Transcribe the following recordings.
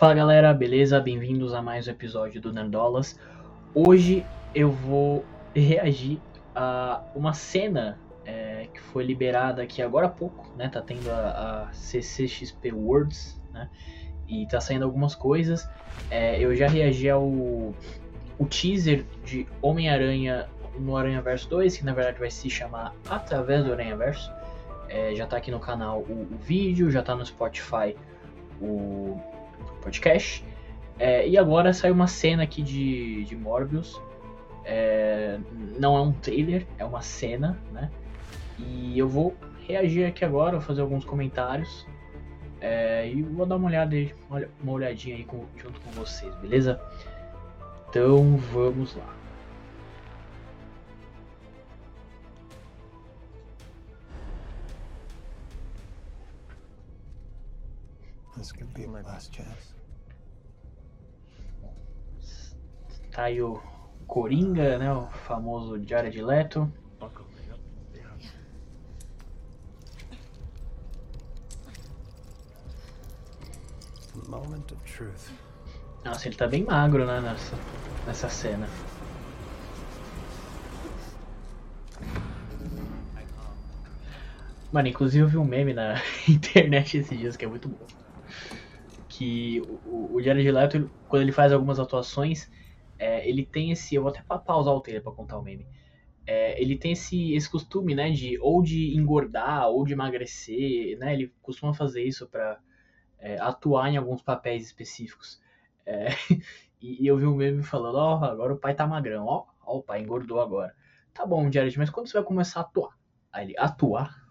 Fala galera, beleza? Bem-vindos a mais um episódio do Nerdolas. Hoje eu vou reagir a uma cena é, que foi liberada aqui agora há pouco, né? Tá tendo a, a CCXP Worlds, né? E tá saindo algumas coisas. É, eu já reagi ao o teaser de Homem-Aranha no Aranha Verso 2, que na verdade vai se chamar Através do Aranha Verso. É, já tá aqui no canal o, o vídeo, já tá no Spotify o podcast. É, e agora saiu uma cena aqui de, de Morbius. É, não é um trailer, é uma cena, né? E eu vou reagir aqui agora, vou fazer alguns comentários. É, e vou dar uma olhada aí, uma olhadinha aí com, junto com vocês, beleza? Então vamos lá. Tá aí o Coringa, né? O famoso Jared Leto. Moment of truth. Nossa, ele tá bem magro, né, nessa, nessa cena. Mano, inclusive eu vi um meme na internet esses dias que é muito bom. Que o, o Jared Leto, quando ele faz algumas atuações, é, ele tem esse. Eu vou até pausar o trailer pra contar o meme. É, ele tem esse, esse costume, né, de ou de engordar ou de emagrecer, né? Ele costuma fazer isso para é, atuar em alguns papéis específicos. É, e, e, eu vi um meme falando, ó, oh, agora o pai tá magrão, ó, ó, o pai engordou agora. Tá bom, Jared, mas quando você vai começar a atuar? Aí ele, atuar?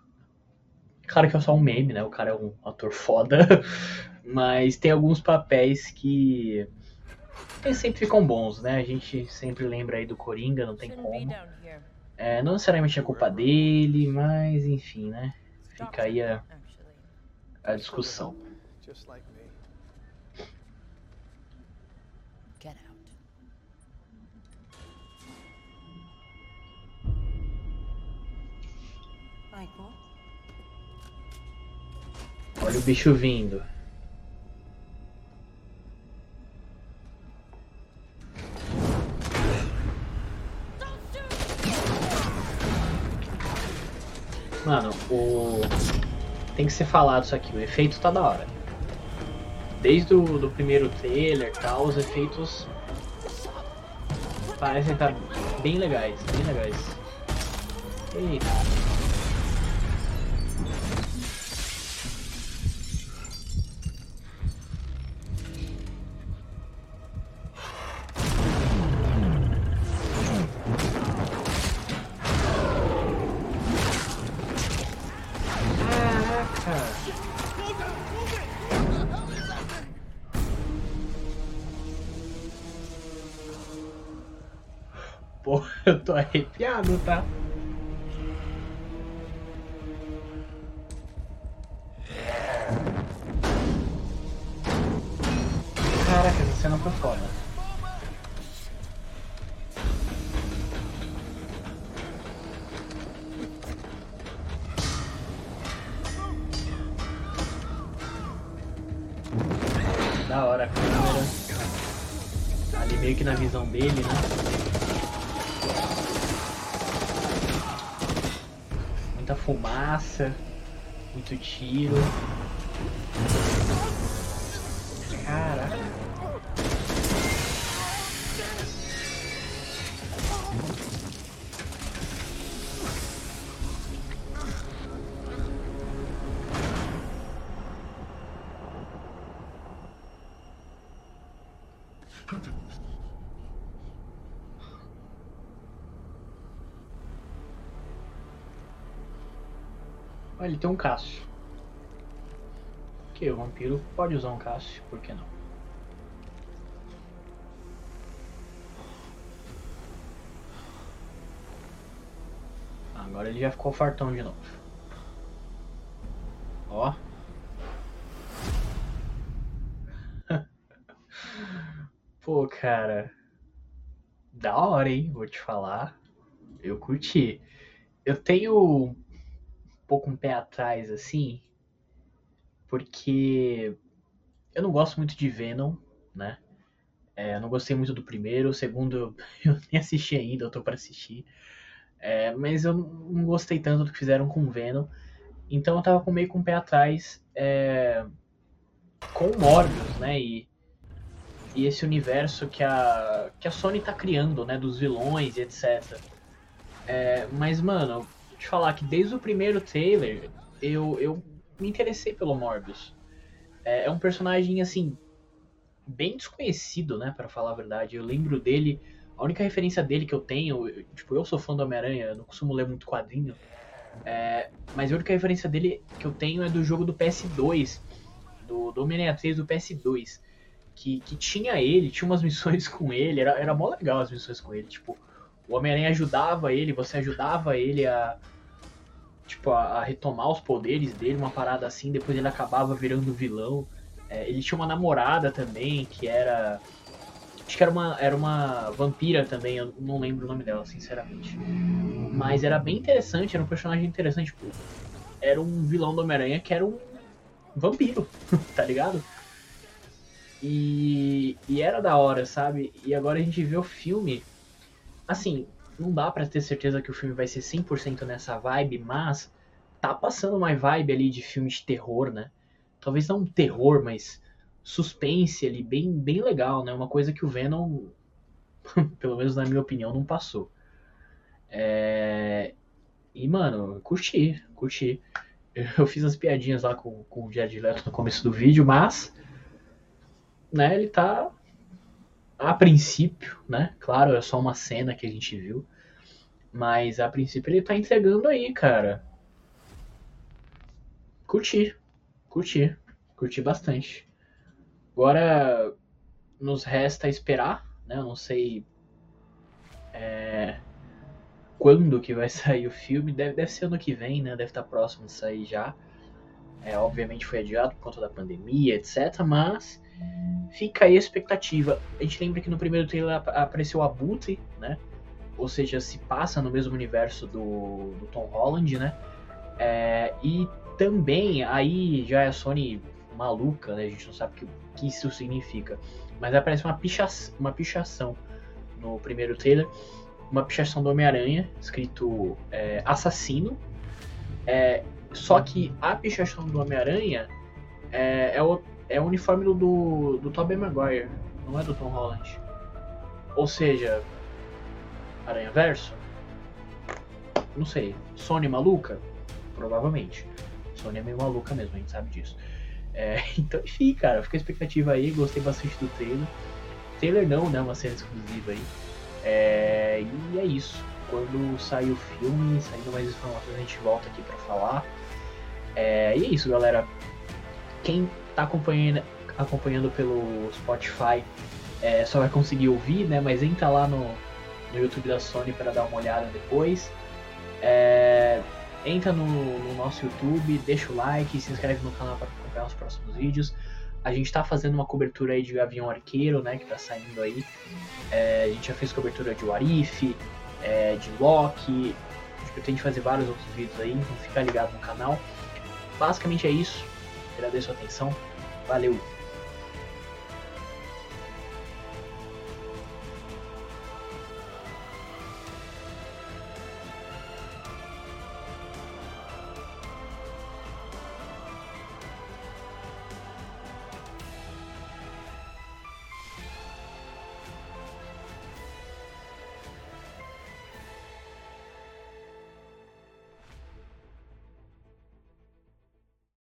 Claro que é só um meme, né? O cara é um ator foda, mas tem alguns papéis que eles sempre ficam bons, né? A gente sempre lembra aí do Coringa, não tem como. É, não necessariamente é culpa dele, mas enfim, né? Fica aí a, a discussão. Olha o bicho vindo. Mano, o. Tem que ser falado isso aqui, o efeito tá da hora. Desde o do primeiro trailer tal, os efeitos parecem estar tá bem legais, bem legais. Eita. Pô, eu tô arrepiado, tá? Caraca, essa cena foi foda. Da hora a câmera. Ali meio que na visão dele, né? Muita fumaça, muito tiro. Ele tem um Cássio. Que o vampiro pode usar um Cássio, por que não? Agora ele já ficou fartão de novo. Ó. Pô, cara. Da hora, hein? Vou te falar. Eu curti. Eu tenho pouco um pé atrás, assim, porque eu não gosto muito de Venom, né? É, eu não gostei muito do primeiro, o segundo eu nem assisti ainda, eu tô para assistir. É, mas eu não gostei tanto do que fizeram com Venom. Então eu tava com meio com o pé atrás é, com o Morbius, né? E, e esse universo que a, que a Sony tá criando, né? Dos vilões e etc. É, mas, mano, te falar que desde o primeiro trailer eu, eu me interessei pelo Morbius. É, é um personagem, assim, bem desconhecido, né? para falar a verdade. Eu lembro dele. A única referência dele que eu tenho, eu, tipo, eu sou fã do Homem-Aranha, não costumo ler muito quadrinho. É, mas a única referência dele que eu tenho é do jogo do PS2, do, do Homem-Aranha 3 do PS2. Que, que tinha ele, tinha umas missões com ele, era, era mó legal as missões com ele. Tipo, o Homem-Aranha ajudava ele, você ajudava ele a. Tipo, a, a, retomar os poderes dele, uma parada assim, depois ele acabava virando vilão. É, ele tinha uma namorada também, que era. Acho que era uma, era uma vampira também, eu não lembro o nome dela, sinceramente. Mas era bem interessante, era um personagem interessante. Tipo, era um vilão do Homem-Aranha que era um vampiro, tá ligado? E, e era da hora, sabe? E agora a gente vê o filme. Assim, não dá para ter certeza que o filme vai ser 100% nessa vibe, mas tá passando uma vibe ali de filme de terror, né? Talvez não terror, mas suspense ali, bem, bem legal, né? Uma coisa que o Venom, pelo menos na minha opinião, não passou. É... E, mano, curti, curti. Eu fiz as piadinhas lá com, com o Jared Leto no começo do vídeo, mas né, ele tá a princípio, né? Claro, é só uma cena que a gente viu. Mas a princípio ele tá entregando aí, cara. Curti. Curti. Curti bastante. Agora nos resta esperar, né? Eu não sei é, quando que vai sair o filme. Deve, deve ser ano que vem, né? Deve estar tá próximo de sair já. É, obviamente foi adiado por conta da pandemia, etc. Mas fica aí a expectativa. A gente lembra que no primeiro trailer apareceu a Abutre, né? Ou seja, se passa no mesmo universo do, do Tom Holland, né? É, e também, aí já é a Sony maluca, né? A gente não sabe o que, que isso significa. Mas aparece uma, picha, uma pichação no primeiro trailer. Uma pichação do Homem-Aranha, escrito é, assassino. É, só que a pichação do Homem-Aranha é, é, o, é o uniforme do, do, do Tobey Maguire, não é do Tom Holland. Ou seja, Aranha Verso? Não sei. Sony maluca? Provavelmente. Sony é meio maluca mesmo, a gente sabe disso. É, então, enfim, cara, fica a expectativa aí, gostei bastante do trailer. Trailer não, né? Uma cena exclusiva aí. É, e é isso. Quando sair o filme, saindo mais informações, a gente volta aqui para falar. É, e é isso, galera. Quem tá acompanhando, acompanhando pelo Spotify é, só vai conseguir ouvir, né? Mas entra lá no, no YouTube da Sony para dar uma olhada depois. É, entra no, no, nosso YouTube, deixa o like, se inscreve no canal para acompanhar os próximos vídeos. A gente está fazendo uma cobertura aí de Avião Arqueiro, né? Que tá saindo aí. É, a gente já fez cobertura de Warif, é, de Loki. Eu tenho que fazer vários outros vídeos aí, então fica ligado no canal. Basicamente é isso. Agradeço a atenção. Valeu!